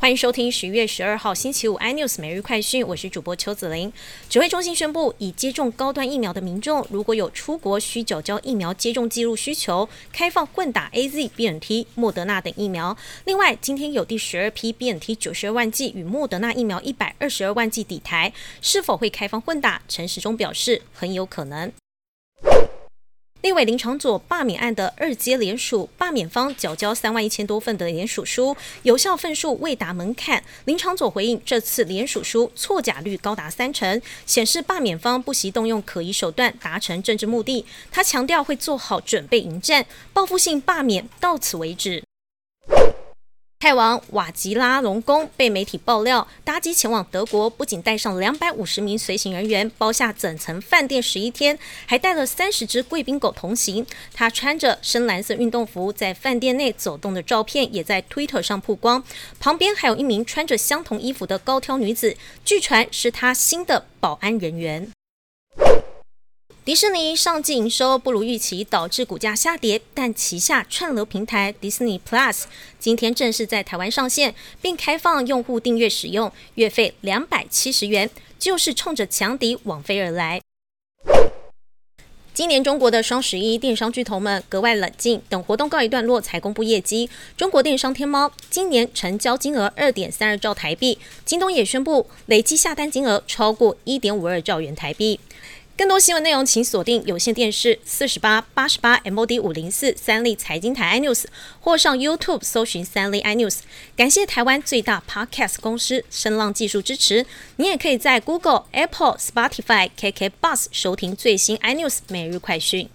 欢迎收听十一月十二号星期五 iNews 每日快讯，我是主播邱子玲。指挥中心宣布，已接种高端疫苗的民众，如果有出国需缴交疫苗接种记录需求，开放混打 A Z、B N T、莫德纳等疫苗。另外，今天有第十二批 B N T 九十二万剂与莫德纳疫苗一百二十二万剂抵台，是否会开放混打？陈时中表示，很有可能。另外林长佐罢免案的二阶联署，罢免方缴交三万一千多份的联署书，有效份数未达门槛。林长佐回应，这次联署书错假率高达三成，显示罢免方不惜动用可疑手段达成政治目的。他强调会做好准备迎战，报复性罢免到此为止。泰王瓦吉拉隆功被媒体爆料搭机前往德国，不仅带上两百五十名随行人员，包下整层饭店十一天，还带了三十只贵宾狗同行。他穿着深蓝色运动服在饭店内走动的照片也在 Twitter 上曝光，旁边还有一名穿着相同衣服的高挑女子，据传是他新的保安人员。迪士尼上季营收不如预期，导致股价下跌。但旗下串流平台 Disney Plus 今天正式在台湾上线，并开放用户订阅使用，月费两百七十元，就是冲着强敌网飞而来。今年中国的双十一，电商巨头们格外冷静，等活动告一段落才公布业绩。中国电商天猫今年成交金额二点三二兆台币，京东也宣布累计下单金额超过一点五二兆元台币。更多新闻内容，请锁定有线电视四十八八十八 MOD 五零四三立财经台 iNews，或上 YouTube 搜寻三立 iNews。感谢台湾最大 Podcast 公司声浪技术支持。你也可以在 Google、Apple、Spotify、KK Bus 收听最新 iNews 每日快讯。